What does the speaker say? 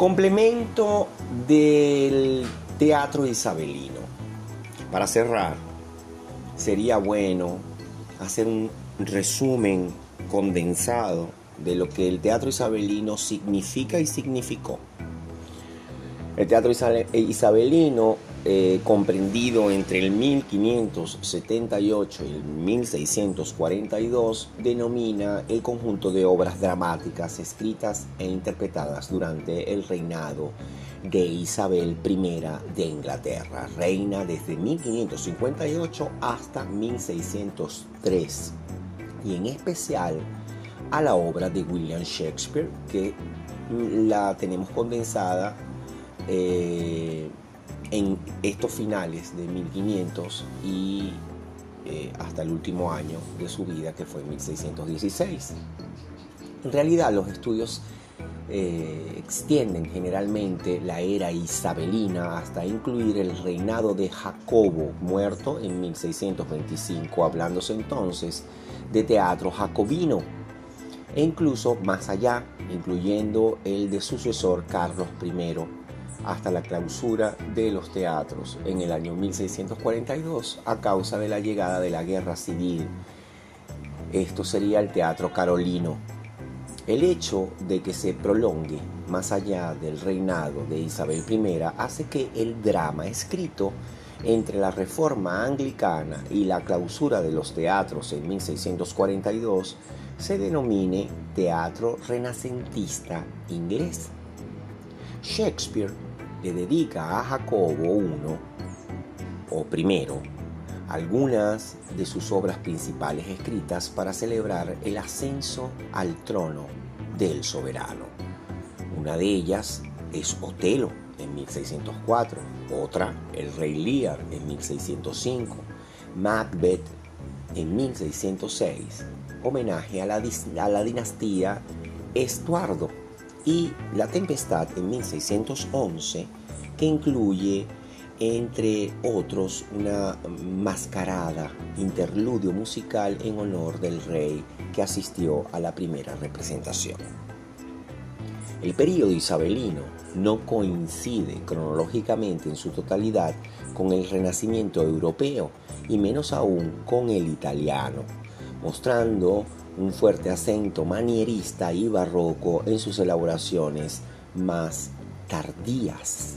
Complemento del teatro isabelino. Para cerrar, sería bueno hacer un resumen condensado de lo que el teatro isabelino significa y significó. El teatro isabelino, eh, comprendido entre el 1578 y el 1642, denomina el conjunto de obras dramáticas escritas e interpretadas durante el reinado de Isabel I de Inglaterra, reina desde 1558 hasta 1603, y en especial a la obra de William Shakespeare, que la tenemos condensada eh, en estos finales de 1500 y eh, hasta el último año de su vida, que fue 1616. En realidad los estudios eh, extienden generalmente la era isabelina hasta incluir el reinado de Jacobo, muerto en 1625, hablándose entonces de teatro jacobino, e incluso más allá, incluyendo el de sucesor Carlos I hasta la clausura de los teatros en el año 1642 a causa de la llegada de la guerra civil. Esto sería el teatro carolino. El hecho de que se prolongue más allá del reinado de Isabel I hace que el drama escrito entre la reforma anglicana y la clausura de los teatros en 1642 se denomine teatro renacentista inglés. Shakespeare le dedica a Jacobo I o primero algunas de sus obras principales escritas para celebrar el ascenso al trono del soberano. Una de ellas es Otelo en 1604, otra El Rey Lear en 1605, Macbeth en 1606, homenaje a la, a la dinastía Estuardo y La Tempestad en 1611, que incluye, entre otros, una mascarada interludio musical en honor del rey que asistió a la primera representación. El período isabelino no coincide cronológicamente en su totalidad con el Renacimiento europeo y menos aún con el italiano, mostrando un fuerte acento manierista y barroco en sus elaboraciones más tardías.